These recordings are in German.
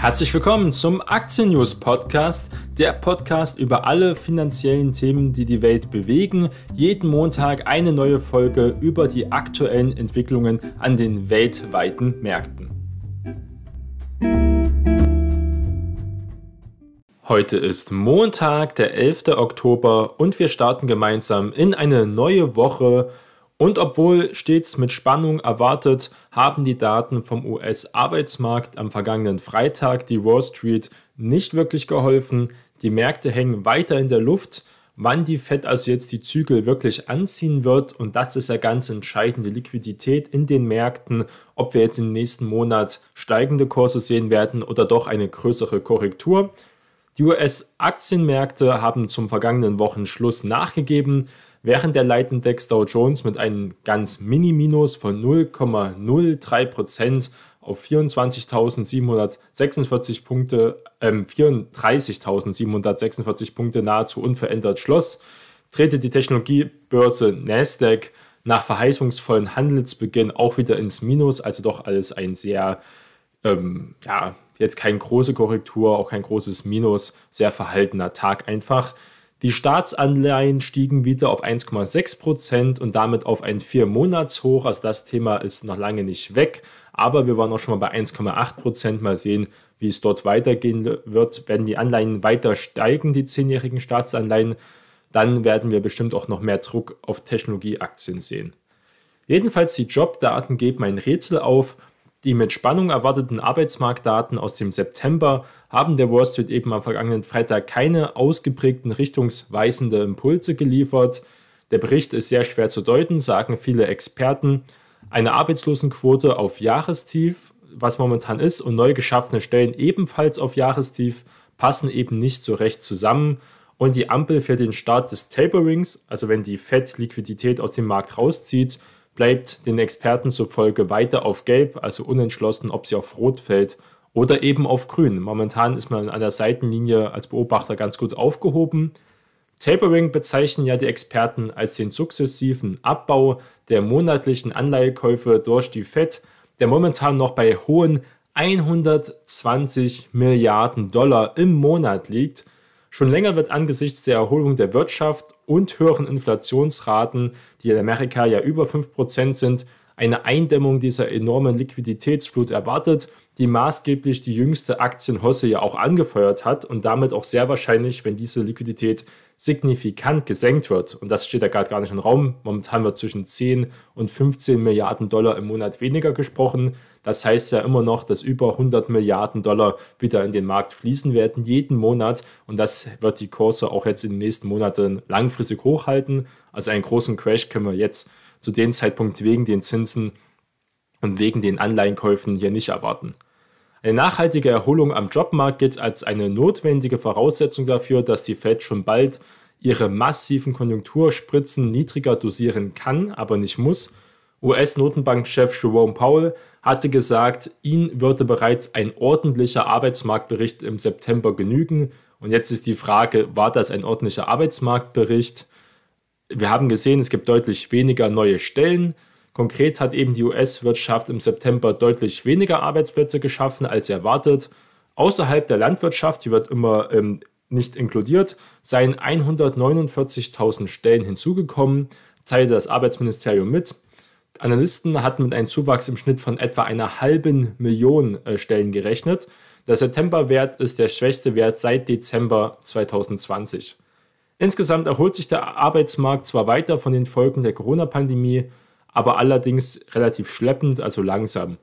Herzlich willkommen zum Aktien News Podcast, der Podcast über alle finanziellen Themen, die die Welt bewegen. Jeden Montag eine neue Folge über die aktuellen Entwicklungen an den weltweiten Märkten. Heute ist Montag, der 11. Oktober und wir starten gemeinsam in eine neue Woche und obwohl stets mit Spannung erwartet, haben die Daten vom US-Arbeitsmarkt am vergangenen Freitag die Wall Street nicht wirklich geholfen. Die Märkte hängen weiter in der Luft. Wann die Fed also jetzt die Zügel wirklich anziehen wird, und das ist ja ganz entscheidend, die Liquidität in den Märkten, ob wir jetzt im nächsten Monat steigende Kurse sehen werden oder doch eine größere Korrektur. Die US-Aktienmärkte haben zum vergangenen Wochenschluss nachgegeben während der Leitindex Dow Jones mit einem ganz Mini-Minus von 0,03% auf 24.746 Punkte, äh, 34.746 Punkte nahezu unverändert schloss, drehte die Technologiebörse Nasdaq nach verheißungsvollen Handelsbeginn auch wieder ins Minus, also doch alles ein sehr, ähm, ja, jetzt keine große Korrektur, auch kein großes Minus, sehr verhaltener Tag einfach. Die Staatsanleihen stiegen wieder auf 1,6 Prozent und damit auf ein Vier-Monats-Hoch. Also das Thema ist noch lange nicht weg, aber wir waren auch schon mal bei 1,8 Prozent. Mal sehen, wie es dort weitergehen wird. Wenn die Anleihen weiter steigen, die zehnjährigen Staatsanleihen, dann werden wir bestimmt auch noch mehr Druck auf Technologieaktien sehen. Jedenfalls die Jobdaten geben ein Rätsel auf die mit Spannung erwarteten Arbeitsmarktdaten aus dem September haben der Wall Street eben am vergangenen Freitag keine ausgeprägten richtungsweisende Impulse geliefert. Der Bericht ist sehr schwer zu deuten, sagen viele Experten. Eine Arbeitslosenquote auf Jahrestief, was momentan ist, und neu geschaffene Stellen ebenfalls auf Jahrestief, passen eben nicht so recht zusammen. Und die Ampel für den Start des Taperings, also wenn die Fed Liquidität aus dem Markt rauszieht, bleibt den Experten zufolge weiter auf Gelb, also unentschlossen, ob sie auf Rot fällt oder eben auf Grün. Momentan ist man an der Seitenlinie als Beobachter ganz gut aufgehoben. Tapering bezeichnen ja die Experten als den sukzessiven Abbau der monatlichen Anleihekäufe durch die Fed, der momentan noch bei hohen 120 Milliarden Dollar im Monat liegt. Schon länger wird angesichts der Erholung der Wirtschaft und höheren Inflationsraten, die in Amerika ja über 5% sind, eine Eindämmung dieser enormen Liquiditätsflut erwartet, die maßgeblich die jüngste Aktienhosse ja auch angefeuert hat und damit auch sehr wahrscheinlich, wenn diese Liquidität signifikant gesenkt wird, und das steht ja gerade gar nicht im Raum, momentan wird zwischen 10 und 15 Milliarden Dollar im Monat weniger gesprochen, das heißt ja immer noch, dass über 100 Milliarden Dollar wieder in den Markt fließen werden, jeden Monat. Und das wird die Kurse auch jetzt in den nächsten Monaten langfristig hochhalten. Also einen großen Crash können wir jetzt zu dem Zeitpunkt wegen den Zinsen und wegen den Anleihenkäufen hier nicht erwarten. Eine nachhaltige Erholung am Jobmarkt gilt als eine notwendige Voraussetzung dafür, dass die Fed schon bald ihre massiven Konjunkturspritzen niedriger dosieren kann, aber nicht muss. US-Notenbankchef Jerome Powell hatte gesagt, ihn würde bereits ein ordentlicher Arbeitsmarktbericht im September genügen. Und jetzt ist die Frage, war das ein ordentlicher Arbeitsmarktbericht? Wir haben gesehen, es gibt deutlich weniger neue Stellen. Konkret hat eben die US-Wirtschaft im September deutlich weniger Arbeitsplätze geschaffen als erwartet. Außerhalb der Landwirtschaft, die wird immer ähm, nicht inkludiert, seien 149.000 Stellen hinzugekommen, teilte das Arbeitsministerium mit. Analysten hatten mit einem Zuwachs im Schnitt von etwa einer halben Million äh, Stellen gerechnet. Der Septemberwert ist der schwächste Wert seit Dezember 2020. Insgesamt erholt sich der Arbeitsmarkt zwar weiter von den Folgen der Corona-Pandemie, aber allerdings relativ schleppend, also langsam.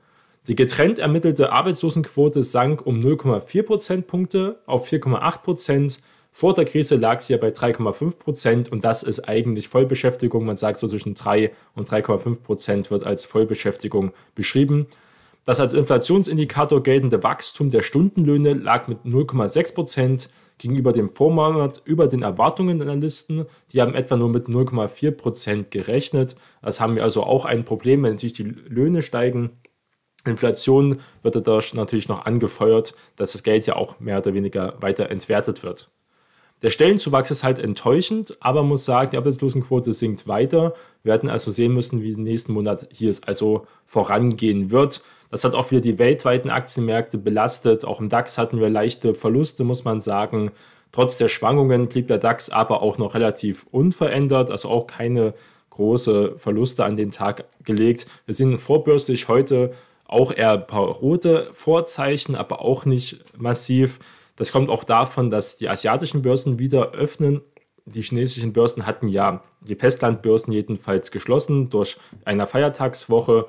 Die getrennt ermittelte Arbeitslosenquote sank um 0,4 Prozentpunkte auf 4,8 Prozent vor der Krise lag sie ja bei 3,5 Prozent und das ist eigentlich Vollbeschäftigung. Man sagt so zwischen 3 und 3,5 Prozent wird als Vollbeschäftigung beschrieben. Das als Inflationsindikator geltende Wachstum der Stundenlöhne lag mit 0,6 Prozent gegenüber dem Vormonat über den Erwartungen der Analysten. Die haben etwa nur mit 0,4 Prozent gerechnet. Das haben wir also auch ein Problem, wenn natürlich die Löhne steigen. Inflation wird dadurch natürlich noch angefeuert, dass das Geld ja auch mehr oder weniger weiter entwertet wird. Der Stellenzuwachs ist halt enttäuschend, aber man muss sagen, die Arbeitslosenquote sinkt weiter. Wir werden also sehen müssen, wie im nächsten Monat hier es also vorangehen wird. Das hat auch wieder die weltweiten Aktienmärkte belastet. Auch im DAX hatten wir leichte Verluste, muss man sagen. Trotz der Schwankungen blieb der DAX aber auch noch relativ unverändert, also auch keine große Verluste an den Tag gelegt. Wir sind vorbörslich heute auch eher ein paar rote Vorzeichen, aber auch nicht massiv. Das kommt auch davon, dass die asiatischen Börsen wieder öffnen. Die chinesischen Börsen hatten ja die Festlandbörsen jedenfalls geschlossen durch eine Feiertagswoche.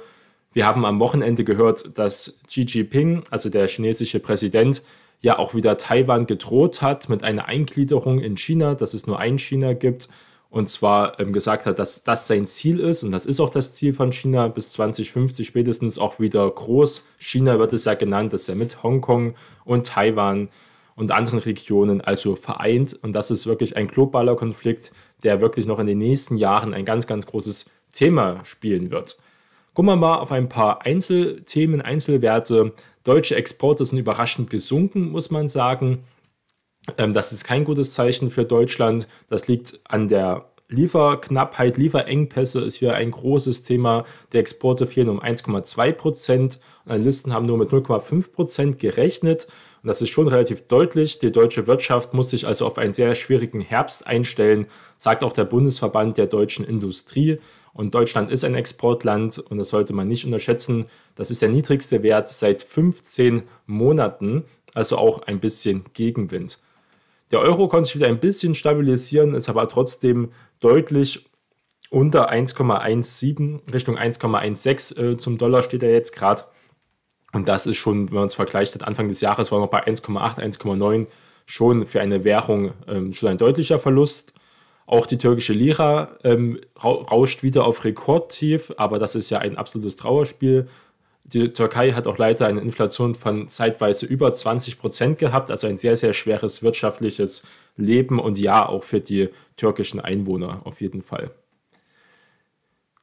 Wir haben am Wochenende gehört, dass Xi Jinping, also der chinesische Präsident, ja auch wieder Taiwan gedroht hat mit einer Eingliederung in China, dass es nur ein China gibt und zwar ähm, gesagt hat, dass das sein Ziel ist und das ist auch das Ziel von China bis 2050 spätestens auch wieder groß. China wird es ja genannt, dass er mit Hongkong und Taiwan und anderen Regionen also vereint und das ist wirklich ein globaler Konflikt, der wirklich noch in den nächsten Jahren ein ganz, ganz großes Thema spielen wird. Gucken wir mal auf ein paar Einzelthemen, Einzelwerte. Deutsche Exporte sind überraschend gesunken, muss man sagen. Ähm, das ist kein gutes Zeichen für Deutschland. Das liegt an der Lieferknappheit, Lieferengpässe ist hier ein großes Thema. Die Exporte fehlen um 1,2 Prozent. Analysten haben nur mit 0,5 Prozent gerechnet. Und das ist schon relativ deutlich. Die deutsche Wirtschaft muss sich also auf einen sehr schwierigen Herbst einstellen, sagt auch der Bundesverband der deutschen Industrie. Und Deutschland ist ein Exportland und das sollte man nicht unterschätzen. Das ist der niedrigste Wert seit 15 Monaten, also auch ein bisschen Gegenwind. Der Euro konnte sich wieder ein bisschen stabilisieren, ist aber trotzdem deutlich unter 1,17, Richtung 1,16 äh, zum Dollar steht er jetzt gerade. Und das ist schon, wenn man es vergleicht, hat Anfang des Jahres war noch bei 1,8, 1,9 schon für eine Währung ähm, schon ein deutlicher Verlust. Auch die türkische Lira ähm, rauscht wieder auf Rekordtief, aber das ist ja ein absolutes Trauerspiel. Die Türkei hat auch leider eine Inflation von zeitweise über 20 Prozent gehabt, also ein sehr, sehr schweres wirtschaftliches Leben und ja, auch für die türkischen Einwohner auf jeden Fall.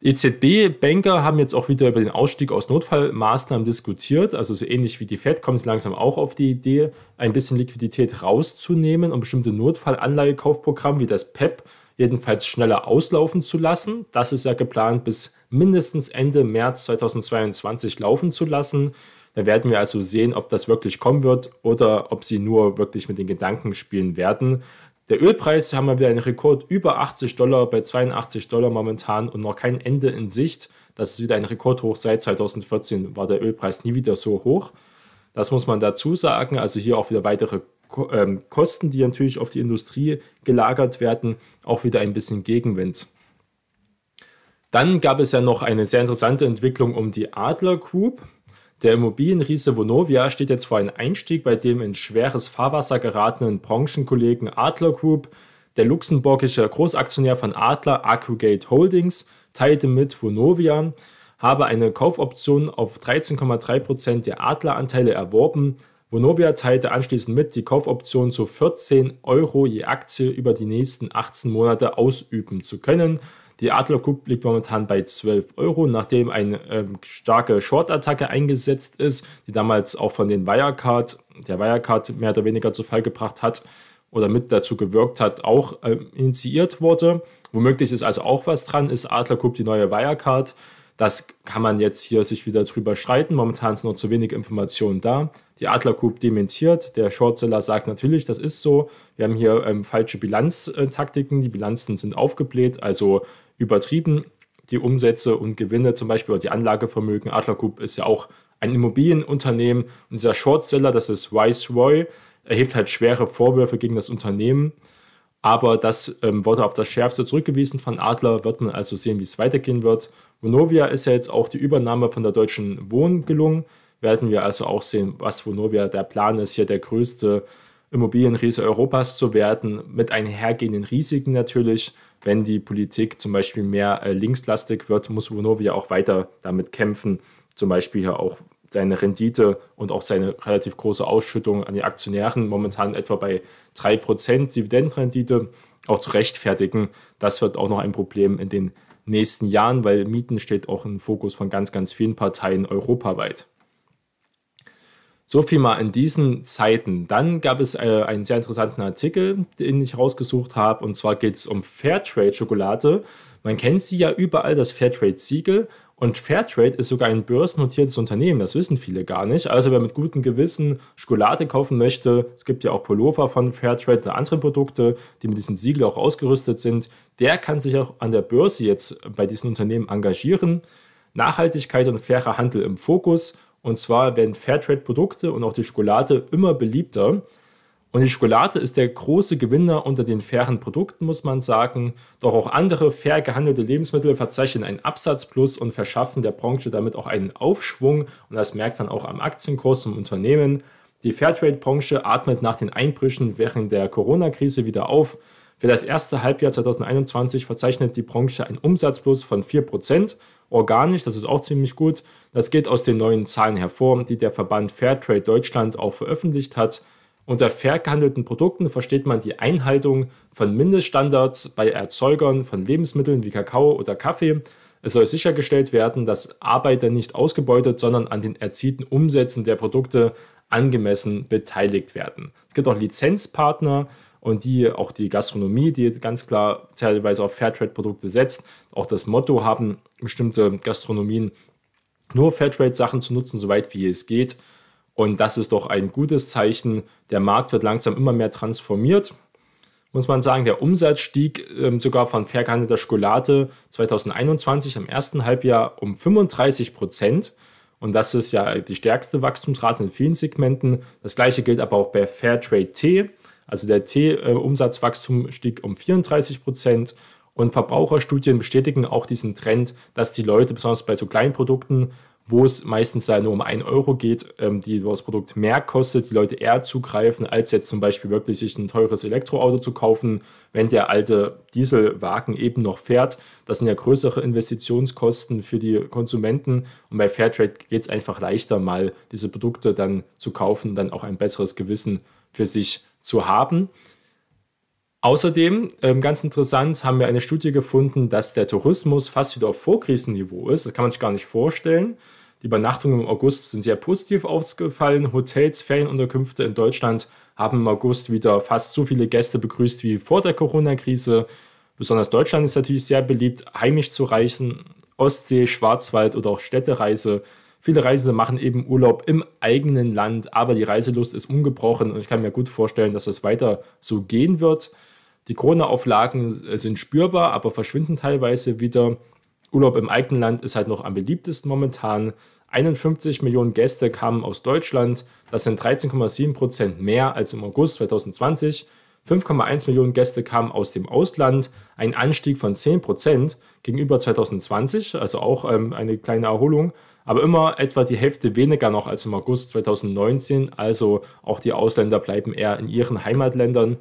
EZB-Banker haben jetzt auch wieder über den Ausstieg aus Notfallmaßnahmen diskutiert. Also so ähnlich wie die Fed kommen sie langsam auch auf die Idee, ein bisschen Liquidität rauszunehmen und bestimmte Notfallanleihekaufprogramme wie das PEP jedenfalls schneller auslaufen zu lassen. Das ist ja geplant, bis mindestens Ende März 2022 laufen zu lassen. Da werden wir also sehen, ob das wirklich kommen wird oder ob sie nur wirklich mit den Gedanken spielen werden. Der Ölpreis haben wir wieder einen Rekord über 80 Dollar bei 82 Dollar momentan und noch kein Ende in Sicht. Das ist wieder ein Rekordhoch. Seit 2014 war der Ölpreis nie wieder so hoch. Das muss man dazu sagen. Also hier auch wieder weitere ähm, Kosten, die natürlich auf die Industrie gelagert werden, auch wieder ein bisschen Gegenwind. Dann gab es ja noch eine sehr interessante Entwicklung um die Adler Group. Der Immobilienriese Vonovia steht jetzt vor einem Einstieg bei dem in schweres Fahrwasser geratenen Branchenkollegen Adler Group. Der luxemburgische Großaktionär von Adler, Aggregate Holdings, teilte mit Vonovia, habe eine Kaufoption auf 13,3% der Adleranteile erworben. Vonovia teilte anschließend mit, die Kaufoption zu 14 Euro je Aktie über die nächsten 18 Monate ausüben zu können. Die Adler Group liegt momentan bei 12 Euro, nachdem eine ähm, starke Short-Attacke eingesetzt ist, die damals auch von den Wirecard, der Wirecard mehr oder weniger zu Fall gebracht hat oder mit dazu gewirkt hat, auch äh, initiiert wurde. Womöglich ist also auch was dran, ist Adler Group die neue Wirecard. Das kann man jetzt hier sich wieder drüber streiten. Momentan sind noch zu wenig Informationen da. Die Adler Group dementiert. Der Shortseller sagt natürlich, das ist so. Wir haben hier ähm, falsche Bilanztaktiken. Die Bilanzen sind aufgebläht, also übertrieben. Die Umsätze und Gewinne, zum Beispiel oder die Anlagevermögen. Adler Group ist ja auch ein Immobilienunternehmen. Und dieser Shortseller, das ist Viceroy, erhebt halt schwere Vorwürfe gegen das Unternehmen. Aber das ähm, wurde auf das Schärfste zurückgewiesen von Adler. Wird man also sehen, wie es weitergehen wird. Vonovia ist ja jetzt auch die Übernahme von der Deutschen Wohn gelungen. Werden wir also auch sehen, was Vonovia der Plan ist, hier der größte Immobilienriese Europas zu werden, mit einhergehenden Risiken natürlich. Wenn die Politik zum Beispiel mehr äh, linkslastig wird, muss Vonovia auch weiter damit kämpfen, zum Beispiel hier auch seine Rendite und auch seine relativ große Ausschüttung an die Aktionären, momentan etwa bei 3% Dividendenrendite, auch zu rechtfertigen. Das wird auch noch ein Problem in den nächsten Jahren, weil Mieten steht auch im Fokus von ganz, ganz vielen Parteien europaweit. So viel mal in diesen Zeiten. Dann gab es äh, einen sehr interessanten Artikel, den ich rausgesucht habe. Und zwar geht es um Fairtrade-Schokolade. Man kennt sie ja überall, das Fairtrade-Siegel. Und Fairtrade ist sogar ein börsennotiertes Unternehmen, das wissen viele gar nicht. Also wer mit gutem Gewissen Schokolade kaufen möchte, es gibt ja auch Pullover von Fairtrade und andere Produkte, die mit diesem Siegel auch ausgerüstet sind, der kann sich auch an der Börse jetzt bei diesen Unternehmen engagieren. Nachhaltigkeit und fairer Handel im Fokus. Und zwar werden Fairtrade-Produkte und auch die Schokolade immer beliebter. Und die Schokolade ist der große Gewinner unter den fairen Produkten, muss man sagen. Doch auch andere fair gehandelte Lebensmittel verzeichnen einen Absatzplus und verschaffen der Branche damit auch einen Aufschwung. Und das merkt man auch am Aktienkurs im Unternehmen. Die Fairtrade-Branche atmet nach den Einbrüchen während der Corona-Krise wieder auf. Für das erste Halbjahr 2021 verzeichnet die Branche einen Umsatzplus von 4%. Organisch, das ist auch ziemlich gut. Das geht aus den neuen Zahlen hervor, die der Verband Fairtrade Deutschland auch veröffentlicht hat. Unter fair gehandelten Produkten versteht man die Einhaltung von Mindeststandards bei Erzeugern von Lebensmitteln wie Kakao oder Kaffee. Es soll sichergestellt werden, dass Arbeiter nicht ausgebeutet, sondern an den erzielten Umsätzen der Produkte angemessen beteiligt werden. Es gibt auch Lizenzpartner und die auch die Gastronomie, die ganz klar teilweise auf Fairtrade-Produkte setzt. Auch das Motto haben bestimmte Gastronomien nur Fairtrade-Sachen zu nutzen, soweit wie es geht. Und das ist doch ein gutes Zeichen. Der Markt wird langsam immer mehr transformiert. Muss man sagen, der Umsatz stieg ähm, sogar von fair gehandelter Schokolade 2021 im ersten Halbjahr um 35 Prozent. Und das ist ja die stärkste Wachstumsrate in vielen Segmenten. Das gleiche gilt aber auch bei Fairtrade Tee. Also der Tee-Umsatzwachstum stieg um 34 Prozent. Und Verbraucherstudien bestätigen auch diesen Trend, dass die Leute, besonders bei so kleinen Produkten, wo es meistens ja nur um 1 Euro geht, ähm, die das Produkt mehr kostet, die Leute eher zugreifen, als jetzt zum Beispiel wirklich sich ein teures Elektroauto zu kaufen, wenn der alte Dieselwagen eben noch fährt. Das sind ja größere Investitionskosten für die Konsumenten und bei Fairtrade geht es einfach leichter, mal diese Produkte dann zu kaufen dann auch ein besseres Gewissen für sich zu haben. Außerdem, ähm, ganz interessant, haben wir eine Studie gefunden, dass der Tourismus fast wieder auf Vorkrisenniveau ist. Das kann man sich gar nicht vorstellen. Die Übernachtungen im August sind sehr positiv ausgefallen. Hotels, Ferienunterkünfte in Deutschland haben im August wieder fast so viele Gäste begrüßt wie vor der Corona-Krise. Besonders Deutschland ist natürlich sehr beliebt, heimisch zu reisen. Ostsee, Schwarzwald oder auch Städtereise. Viele Reisende machen eben Urlaub im eigenen Land, aber die Reiselust ist ungebrochen und ich kann mir gut vorstellen, dass es weiter so gehen wird. Die Corona-Auflagen äh, sind spürbar, aber verschwinden teilweise wieder. Urlaub im eigenen Land ist halt noch am beliebtesten momentan. 51 Millionen Gäste kamen aus Deutschland. Das sind 13,7 Prozent mehr als im August 2020. 5,1 Millionen Gäste kamen aus dem Ausland, ein Anstieg von 10 Prozent gegenüber 2020, also auch ähm, eine kleine Erholung, aber immer etwa die Hälfte weniger noch als im August 2019. Also auch die Ausländer bleiben eher in ihren Heimatländern.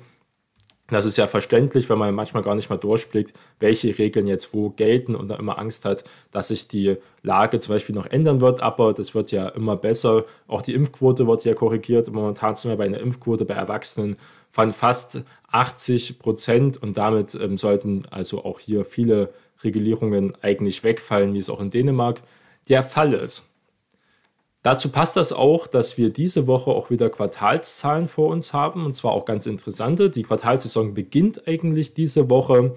Das ist ja verständlich, wenn man manchmal gar nicht mal durchblickt, welche Regeln jetzt wo gelten und da immer Angst hat, dass sich die Lage zum Beispiel noch ändern wird. Aber das wird ja immer besser. Auch die Impfquote wird ja korrigiert. Momentan sind wir bei einer Impfquote bei Erwachsenen von fast 80 Prozent und damit ähm, sollten also auch hier viele Regulierungen eigentlich wegfallen, wie es auch in Dänemark der Fall ist. Dazu passt das auch, dass wir diese Woche auch wieder Quartalszahlen vor uns haben und zwar auch ganz interessante. Die Quartalsaison beginnt eigentlich diese Woche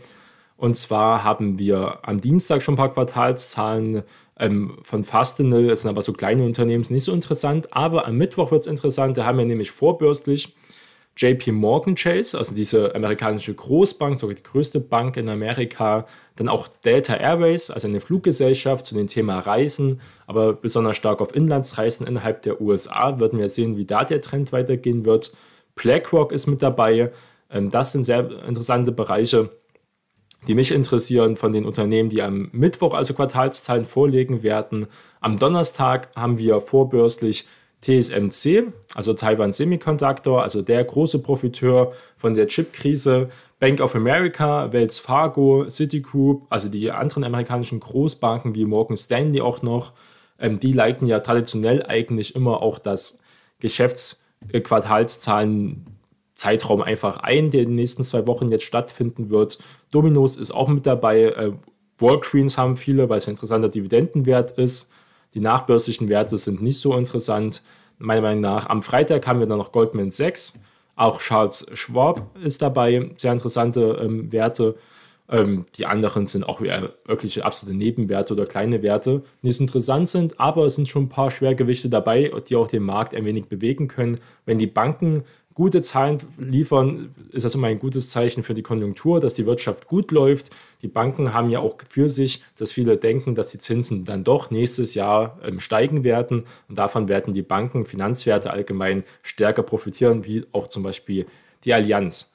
und zwar haben wir am Dienstag schon ein paar Quartalszahlen ähm, von Fastenal. Das sind aber so kleine Unternehmen, ist nicht so interessant. Aber am Mittwoch wird es interessant. Da haben wir nämlich vorbürstlich JP Morgan Chase, also diese amerikanische Großbank, sogar die größte Bank in Amerika, dann auch Delta Airways, also eine Fluggesellschaft zu dem Thema Reisen, aber besonders stark auf Inlandsreisen innerhalb der USA. Würden wir sehen, wie da der Trend weitergehen wird. BlackRock ist mit dabei. Ähm, das sind sehr interessante Bereiche, die mich interessieren von den Unternehmen, die am Mittwoch also Quartalszahlen vorlegen werden. Am Donnerstag haben wir vorbörslich TSMC, also Taiwan Semiconductor, also der große Profiteur von der Chip-Krise, Bank of America, Wells Fargo, Citigroup, also die anderen amerikanischen Großbanken wie Morgan Stanley auch noch, ähm, die leiten ja traditionell eigentlich immer auch das Geschäftsquartalszahlen Zeitraum einfach ein, der in den nächsten zwei Wochen jetzt stattfinden wird. Dominos ist auch mit dabei. Äh, Walgreens haben viele, weil es ein interessanter Dividendenwert ist. Die nachbörslichen Werte sind nicht so interessant. meiner Meinung nach. Am Freitag haben wir dann noch Goldman Sachs, auch Charles Schwab ist dabei, sehr interessante ähm, Werte. Ähm, die anderen sind auch wirklich absolute Nebenwerte oder kleine Werte, die nicht so interessant sind, aber es sind schon ein paar Schwergewichte dabei, die auch den Markt ein wenig bewegen können. Wenn die Banken gute Zahlen liefern, ist das immer ein gutes Zeichen für die Konjunktur, dass die Wirtschaft gut läuft. Die Banken haben ja auch für sich, dass viele denken, dass die Zinsen dann doch nächstes Jahr ähm, steigen werden. Und davon werden die Banken, Finanzwerte allgemein stärker profitieren, wie auch zum Beispiel die Allianz.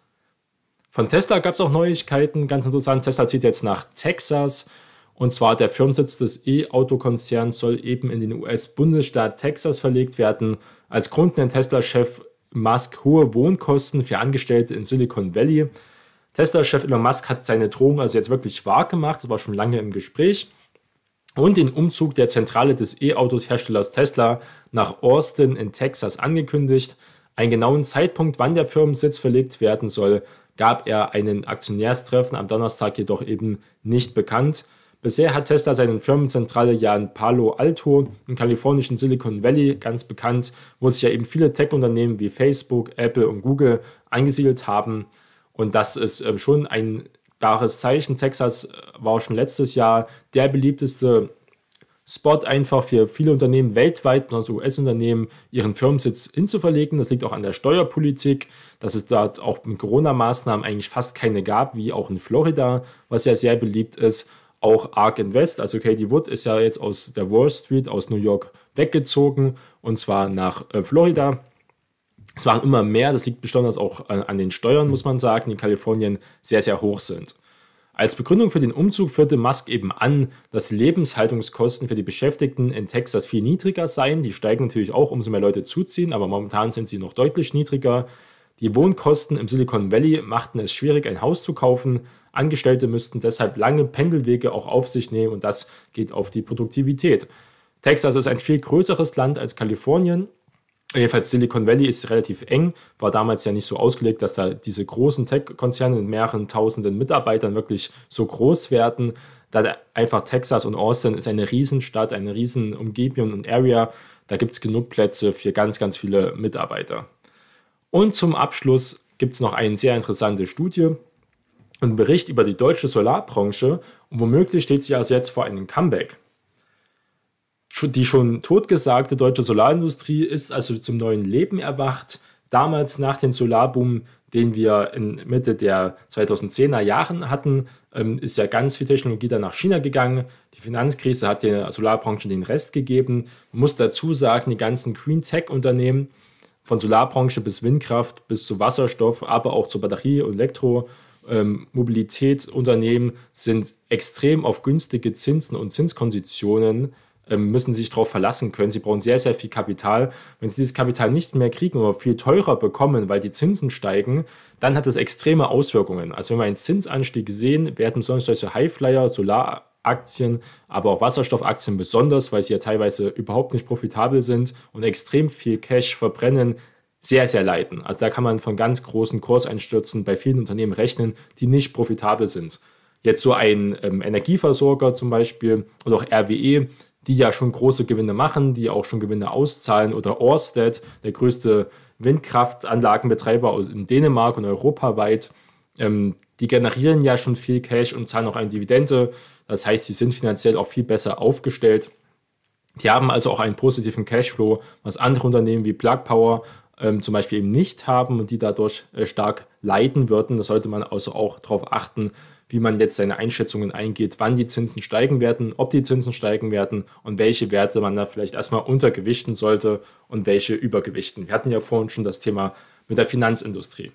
Von Tesla gab es auch Neuigkeiten, ganz interessant. Tesla zieht jetzt nach Texas. Und zwar der Firmensitz des E-Auto-Konzerns soll eben in den US-Bundesstaat Texas verlegt werden. Als Grund nennt Tesla-Chef Musk hohe Wohnkosten für Angestellte in Silicon Valley. Tesla-Chef Elon Musk hat seine Drohung also jetzt wirklich wahr gemacht, das war schon lange im Gespräch. Und den Umzug der Zentrale des E-Autos-Herstellers Tesla nach Austin in Texas angekündigt. Einen genauen Zeitpunkt, wann der Firmensitz verlegt werden soll, gab er einen Aktionärstreffen am Donnerstag jedoch eben nicht bekannt. Bisher hat Tesla seine Firmenzentrale ja in Palo Alto im kalifornischen Silicon Valley ganz bekannt, wo sich ja eben viele Tech-Unternehmen wie Facebook, Apple und Google angesiedelt haben. Und das ist ähm, schon ein klares Zeichen. Texas äh, war schon letztes Jahr der beliebteste Spot einfach für viele Unternehmen weltweit, also US-Unternehmen, ihren Firmensitz hinzuverlegen. Das liegt auch an der Steuerpolitik, dass es dort auch mit Corona-Maßnahmen eigentlich fast keine gab, wie auch in Florida, was ja sehr beliebt ist auch Ark Invest, also Katie Wood ist ja jetzt aus der Wall Street, aus New York weggezogen und zwar nach äh, Florida. Es waren immer mehr, das liegt besonders auch an, an, den Steuern, muss man sagen, die in Kalifornien sehr, sehr hoch sind. Als Begründung für den Umzug führte Musk eben an, dass die Lebenshaltungskosten für die Beschäftigten in Texas viel niedriger seien. Die steigen natürlich auch, umso mehr Leute zuziehen, aber momentan sind sie noch deutlich niedriger. Die Wohnkosten im Silicon Valley machten es schwierig, ein Haus zu kaufen. Angestellte müssten deshalb lange Pendelwege auch auf sich nehmen und das geht auf die Produktivität. Texas ist ein viel größeres Land als Kalifornien. Jedenfalls Silicon Valley ist relativ eng, war damals ja nicht so ausgelegt, dass da diese großen Tech-Konzerne mit mehreren tausenden Mitarbeitern wirklich so groß werden. Da einfach Texas und Austin ist eine Riesenstadt, eine riesen Umgebung und Area. Da gibt es genug Plätze für ganz, ganz viele Mitarbeiter. Und zum Abschluss gibt es noch eine sehr interessante Studie, ein Bericht über die deutsche Solarbranche und womöglich steht sie also jetzt vor einem Comeback. Die schon totgesagte deutsche Solarindustrie ist also zum neuen Leben erwacht. Damals nach dem Solarboom, den wir in Mitte der 2010er Jahren hatten, ähm, ist ja ganz viel Technologie dann nach China gegangen. Die Finanzkrise hat der Solarbranche den Rest gegeben. Man muss dazu sagen, die ganzen Green Tech-Unternehmen, von Solarbranche bis Windkraft bis zu Wasserstoff, aber auch zur Batterie- und Elektro- ähm, Mobilitätsunternehmen sind extrem auf günstige Zinsen und Zinskonditionen ähm, müssen sich darauf verlassen können. Sie brauchen sehr, sehr viel Kapital. Wenn sie dieses Kapital nicht mehr kriegen oder viel teurer bekommen, weil die Zinsen steigen, dann hat das extreme Auswirkungen. Also wenn wir einen Zinsanstieg sehen, werden besonders solche Highflyer, Solaraktien, aber auch Wasserstoffaktien besonders, weil sie ja teilweise überhaupt nicht profitabel sind und extrem viel Cash verbrennen, sehr, sehr leiden. Also da kann man von ganz großen Kurseinstürzen bei vielen Unternehmen rechnen, die nicht profitabel sind. Jetzt so ein ähm, Energieversorger zum Beispiel oder auch RWE, die ja schon große Gewinne machen, die auch schon Gewinne auszahlen oder Orsted, der größte Windkraftanlagenbetreiber aus in Dänemark und europaweit, ähm, die generieren ja schon viel Cash und zahlen auch eine Dividende. Das heißt, sie sind finanziell auch viel besser aufgestellt. Die haben also auch einen positiven Cashflow, was andere Unternehmen wie Plug Power ähm, zum Beispiel eben nicht haben und die dadurch äh, stark leiden würden. Da sollte man also auch darauf achten, wie man jetzt seine Einschätzungen eingeht, wann die Zinsen steigen werden, ob die Zinsen steigen werden und welche Werte man da vielleicht erstmal untergewichten sollte und welche übergewichten. Wir hatten ja vorhin schon das Thema mit der Finanzindustrie.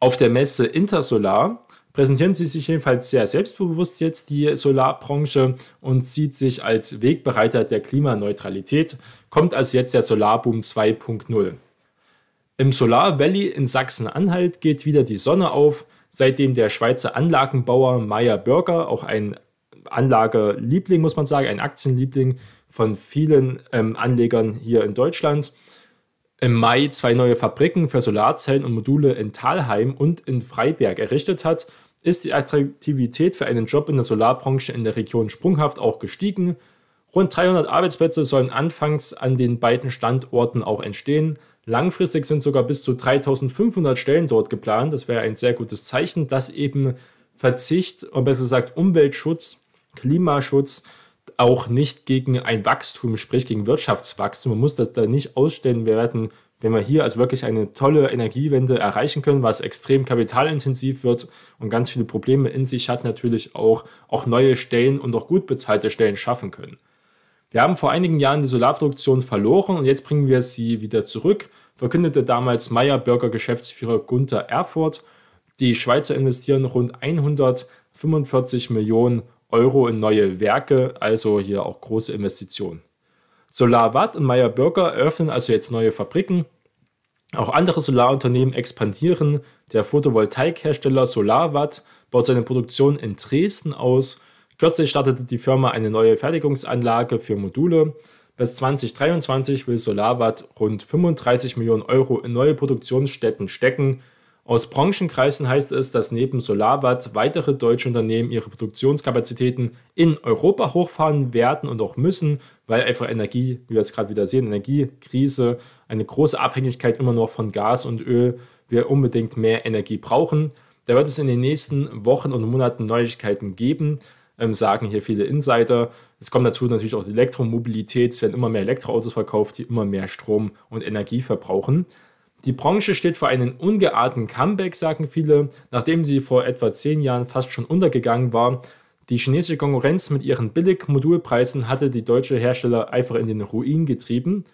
Auf der Messe Intersolar präsentieren sie sich jedenfalls sehr selbstbewusst jetzt, die Solarbranche, und sieht sich als Wegbereiter der Klimaneutralität, kommt also jetzt der Solarboom 2.0. Im Solar Valley in Sachsen-Anhalt geht wieder die Sonne auf, seitdem der Schweizer Anlagenbauer Meyer Burger, auch ein Anlageliebling, muss man sagen, ein Aktienliebling von vielen ähm, Anlegern hier in Deutschland, im Mai zwei neue Fabriken für Solarzellen und Module in Thalheim und in Freiberg errichtet hat ist die Attraktivität für einen Job in der Solarbranche in der Region sprunghaft auch gestiegen. Rund 300 Arbeitsplätze sollen anfangs an den beiden Standorten auch entstehen. Langfristig sind sogar bis zu 3500 Stellen dort geplant. Das wäre ein sehr gutes Zeichen, dass eben Verzicht und besser gesagt Umweltschutz, Klimaschutz auch nicht gegen ein Wachstum spricht, gegen Wirtschaftswachstum. Man muss das da nicht ausstellen. Werden, wenn wir hier also wirklich eine tolle Energiewende erreichen können, was extrem kapitalintensiv wird und ganz viele Probleme in sich hat, natürlich auch, auch neue Stellen und auch gut bezahlte Stellen schaffen können. Wir haben vor einigen Jahren die Solarproduktion verloren und jetzt bringen wir sie wieder zurück, verkündete damals Meyer Burger Geschäftsführer Gunther Erfurt. Die Schweizer investieren rund 145 Millionen Euro in neue Werke, also hier auch große Investitionen. SolarWatt und Meyer Burger eröffnen also jetzt neue Fabriken. Auch andere Solarunternehmen expandieren. Der Photovoltaikhersteller SolarWatt baut seine Produktion in Dresden aus. Kürzlich startete die Firma eine neue Fertigungsanlage für Module. Bis 2023 will SolarWatt rund 35 Millionen Euro in neue Produktionsstätten stecken. Aus Branchenkreisen heißt es, dass neben SolarWatt weitere deutsche Unternehmen ihre Produktionskapazitäten in Europa hochfahren werden und auch müssen, weil einfach Energie, wie wir es gerade wieder sehen, Energiekrise, eine große Abhängigkeit immer noch von Gas und Öl, wir unbedingt mehr Energie brauchen. Da wird es in den nächsten Wochen und Monaten Neuigkeiten geben, ähm, sagen hier viele Insider. Es kommt dazu natürlich auch die Elektromobilität. Es werden immer mehr Elektroautos verkauft, die immer mehr Strom und Energie verbrauchen. Die Branche steht vor einem ungeahnten Comeback, sagen viele, nachdem sie vor etwa zehn Jahren fast schon untergegangen war. Die chinesische Konkurrenz mit ihren Billig-Modulpreisen hatte die deutsche Hersteller einfach in den Ruin getrieben.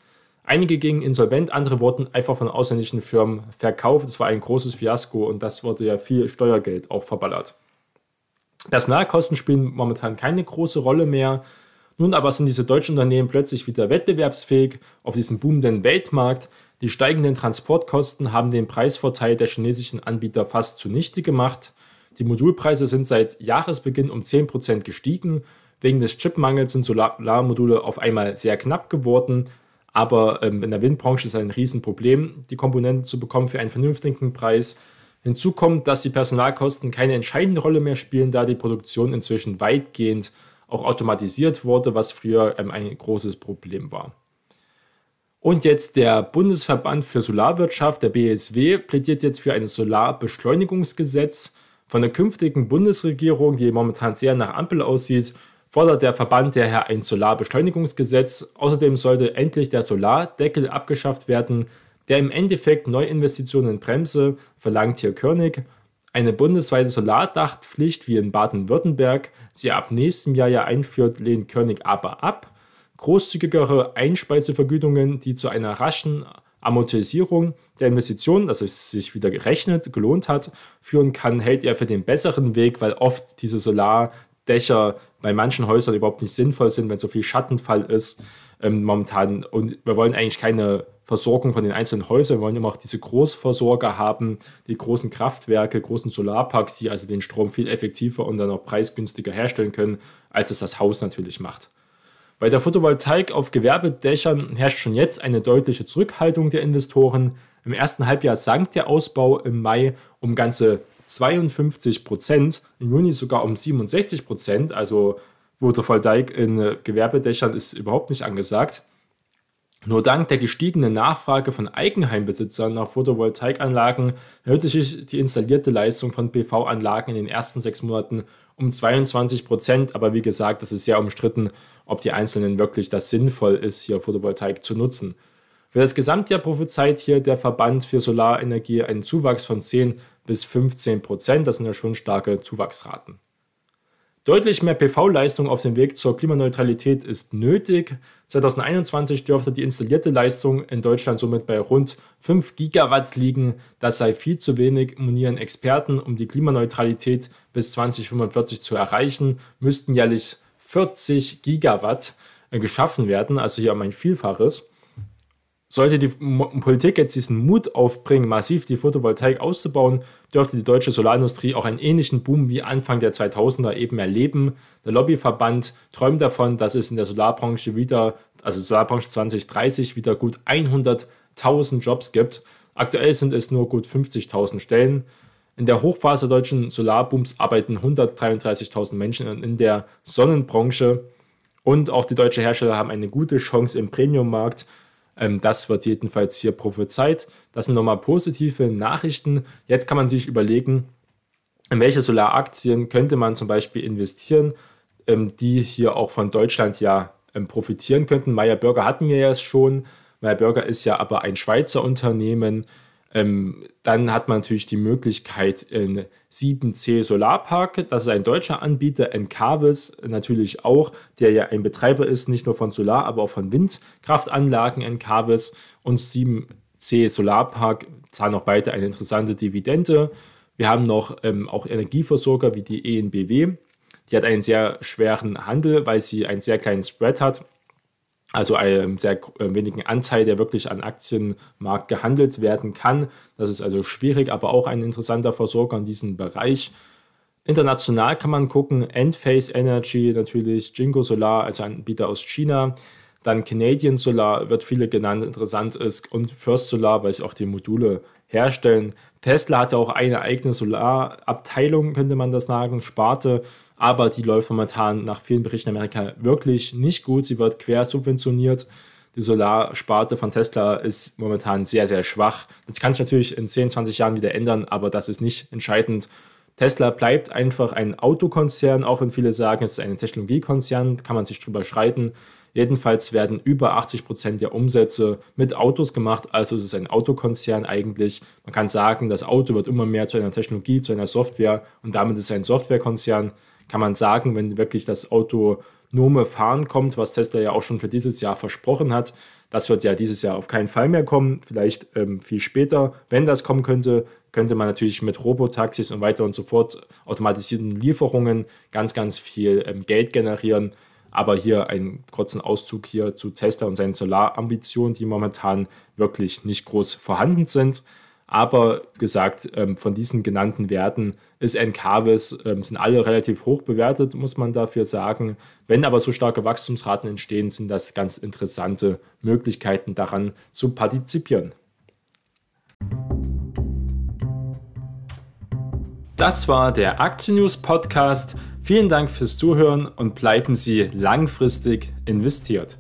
Einige gingen insolvent, andere wurden einfach von ausländischen Firmen verkauft. Das war ein großes Fiasko und das wurde ja viel Steuergeld auch verballert. Personalkosten spielen momentan keine große Rolle mehr. Nun aber sind diese deutschen Unternehmen plötzlich wieder wettbewerbsfähig auf diesem boomenden Weltmarkt. Die steigenden Transportkosten haben den Preisvorteil der chinesischen Anbieter fast zunichte gemacht. Die Modulpreise sind seit Jahresbeginn um 10% gestiegen. Wegen des Chipmangels sind Solarmodule auf einmal sehr knapp geworden. Aber ähm, in der Windbranche ist ein Riesenproblem, die Komponenten zu bekommen für einen vernünftigen Preis. Hinzu kommt, dass die Personalkosten keine entscheidende Rolle mehr spielen, da die Produktion inzwischen weitgehend auch automatisiert wurde, was früher ähm, ein großes Problem war. Und jetzt der Bundesverband für Solarwirtschaft, der BSW, plädiert jetzt für ein Solarbeschleunigungsgesetz. Von der künftigen Bundesregierung, die momentan sehr nach Ampel aussieht, fordert der Verband daher ein Solarbeschleunigungsgesetz. Außerdem sollte endlich der Solardeckel abgeschafft werden, der im Endeffekt Neuinvestitionen bremse, verlangt hier Körnig. Eine bundesweite Solardachpflicht wie in Baden-Württemberg sie ab nächstem Jahr ja einführt, lehnt Körnig aber ab. Großzügigere Einspeisevergütungen, die zu einer raschen Amortisierung der Investitionen, dass es sich wieder gerechnet, gelohnt hat, führen kann, hält er für den besseren Weg, weil oft diese Solardächer bei manchen Häusern überhaupt nicht sinnvoll sind, wenn so viel Schattenfall ist ähm, momentan. Und wir wollen eigentlich keine Versorgung von den einzelnen Häusern. Wir wollen immer auch diese Großversorger haben, die großen Kraftwerke, großen Solarparks, die also den Strom viel effektiver und dann auch preisgünstiger herstellen können, als es das Haus natürlich macht. Bei der Photovoltaik auf Gewerbedächern herrscht schon jetzt eine deutliche Zurückhaltung der Investoren. Im ersten Halbjahr sank der Ausbau im Mai um ganze 52 Prozent, im Juni sogar um 67 Prozent. Also Photovoltaik in Gewerbedächern ist überhaupt nicht angesagt. Nur dank der gestiegenen Nachfrage von Eigenheimbesitzern nach Photovoltaikanlagen erhöhte sich die installierte Leistung von PV-Anlagen in den ersten sechs Monaten um 22 Prozent. Aber wie gesagt, es ist sehr umstritten, ob die einzelnen wirklich das sinnvoll ist, hier Photovoltaik zu nutzen. Für das Gesamtjahr prophezeit hier der Verband für Solarenergie einen Zuwachs von 10 bis 15 Prozent. Das sind ja schon starke Zuwachsraten. Deutlich mehr PV-Leistung auf dem Weg zur Klimaneutralität ist nötig. 2021 dürfte die installierte Leistung in Deutschland somit bei rund 5 Gigawatt liegen. Das sei viel zu wenig, monieren Experten. Um die Klimaneutralität bis 2045 zu erreichen, müssten jährlich 40 Gigawatt geschaffen werden, also hier um ein Vielfaches. Sollte die Politik jetzt diesen Mut aufbringen, massiv die Photovoltaik auszubauen, dürfte die deutsche Solarindustrie auch einen ähnlichen Boom wie Anfang der 2000er eben erleben. Der Lobbyverband träumt davon, dass es in der Solarbranche wieder, also Solarbranche 2030, wieder gut 100.000 Jobs gibt. Aktuell sind es nur gut 50.000 Stellen. In der Hochphase deutschen Solarbooms arbeiten 133.000 Menschen in der Sonnenbranche Und auch die deutschen Hersteller haben eine gute Chance im Premium-Markt. Ähm, das wird jedenfalls hier prophezeit. Das sind nochmal positive Nachrichten. Jetzt kann man natürlich überlegen, in welche Solaraktien könnte man zum Beispiel investieren, ähm, die hier auch von Deutschland ja ähm, profitieren könnten. Meyer Burger hatten wir ja schon. Meyer Burger ist ja aber ein Schweizer Unternehmen. Ähm, dann hat man natürlich die Möglichkeit in 7C Solarpark, das ist ein deutscher Anbieter, Encarvis natürlich auch, der ja ein Betreiber ist, nicht nur von Solar, aber auch von Windkraftanlagen Encarvis und 7C Solarpark zahlen auch beide eine interessante Dividende. Wir haben noch ähm, auch Energieversorger wie die ENBW, die hat einen sehr schweren Handel, weil sie einen sehr kleinen Spread hat also einen sehr äh, wenigen Anteil, der wirklich an Aktienmarkt gehandelt werden kann. Das ist also schwierig, aber auch ein interessanter Versorger in diesem Bereich. International kann man gucken, Endphase Energy natürlich, Jingo Solar, also ein Anbieter aus China. Dann Canadian Solar wird viele genannt, interessant ist. Und First Solar, weil sie auch die Module herstellen. Tesla hatte auch eine eigene Solarabteilung, könnte man das sagen, Sparte aber die läuft momentan nach vielen Berichten in Amerika wirklich nicht gut. Sie wird quer subventioniert. Die Solarsparte von Tesla ist momentan sehr, sehr schwach. Das kann sich natürlich in 10, 20 Jahren wieder ändern, aber das ist nicht entscheidend. Tesla bleibt einfach ein Autokonzern, auch wenn viele sagen, es ist ein Technologiekonzern, kann man sich drüber schreiten. Jedenfalls werden über 80 Prozent der Umsätze mit Autos gemacht, also es ist ein Autokonzern eigentlich. Man kann sagen, das Auto wird immer mehr zu einer Technologie, zu einer Software und damit ist es ein Softwarekonzern kann man sagen, wenn wirklich das autonome Fahren kommt, was Tesla ja auch schon für dieses Jahr versprochen hat, das wird ja dieses Jahr auf keinen Fall mehr kommen, vielleicht ähm, viel später. Wenn das kommen könnte, könnte man natürlich mit Robotaxis und weiter und so fort automatisierten Lieferungen ganz, ganz viel ähm, Geld generieren. Aber hier einen kurzen Auszug hier zu Tesla und seinen Solarambitionen, die momentan wirklich nicht groß vorhanden sind. Aber gesagt, ähm, von diesen genannten Werten ist Encarvis, ähm, sind alle relativ hoch bewertet, muss man dafür sagen. Wenn aber so starke Wachstumsraten entstehen, sind das ganz interessante Möglichkeiten daran zu partizipieren. Das war der Aktien News Podcast. Vielen Dank fürs Zuhören und bleiben Sie langfristig investiert.